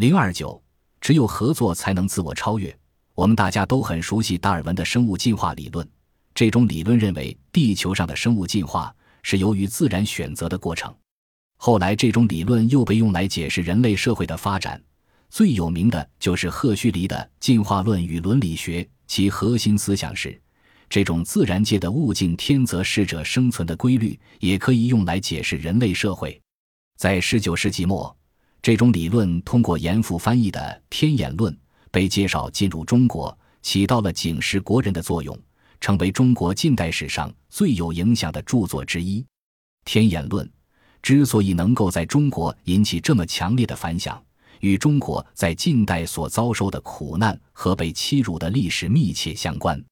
零二九，只有合作才能自我超越。我们大家都很熟悉达尔文的生物进化理论，这种理论认为地球上的生物进化是由于自然选择的过程。后来，这种理论又被用来解释人类社会的发展。最有名的就是赫胥黎的《进化论与伦理学》，其核心思想是，这种自然界的物竞天择适者生存的规律，也可以用来解释人类社会。在十九世纪末，这种理论通过严复翻译的《天演论》被介绍进入中国，起到了警示国人的作用，成为中国近代史上最有影响的著作之一。《天演论》。之所以能够在中国引起这么强烈的反响，与中国在近代所遭受的苦难和被欺辱的历史密切相关。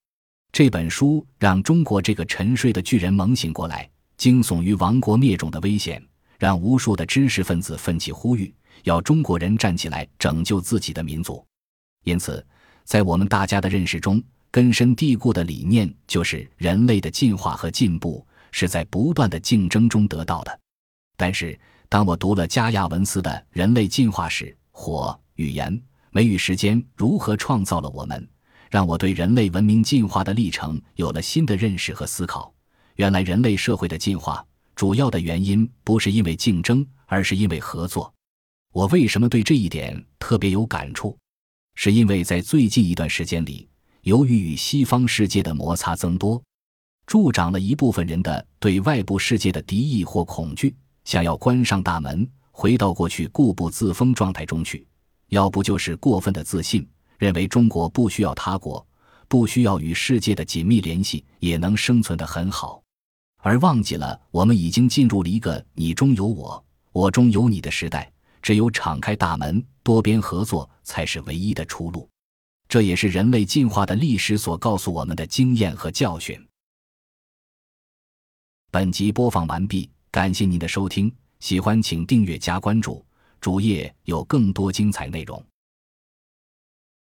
这本书让中国这个沉睡的巨人猛醒过来，惊悚于亡国灭种的危险，让无数的知识分子奋起呼吁，要中国人站起来拯救自己的民族。因此，在我们大家的认识中，根深蒂固的理念就是人类的进化和进步是在不断的竞争中得到的。但是，当我读了加亚文斯的《人类进化史》，火、语言、美与时间如何创造了我们，让我对人类文明进化的历程有了新的认识和思考。原来，人类社会的进化主要的原因不是因为竞争，而是因为合作。我为什么对这一点特别有感触？是因为在最近一段时间里，由于与西方世界的摩擦增多，助长了一部分人的对外部世界的敌意或恐惧。想要关上大门，回到过去固步自封状态中去，要不就是过分的自信，认为中国不需要他国，不需要与世界的紧密联系，也能生存得很好，而忘记了我们已经进入了一个你中有我，我中有你的时代，只有敞开大门，多边合作才是唯一的出路。这也是人类进化的历史所告诉我们的经验和教训。本集播放完毕。感谢您的收听，喜欢请订阅加关注，主页有更多精彩内容。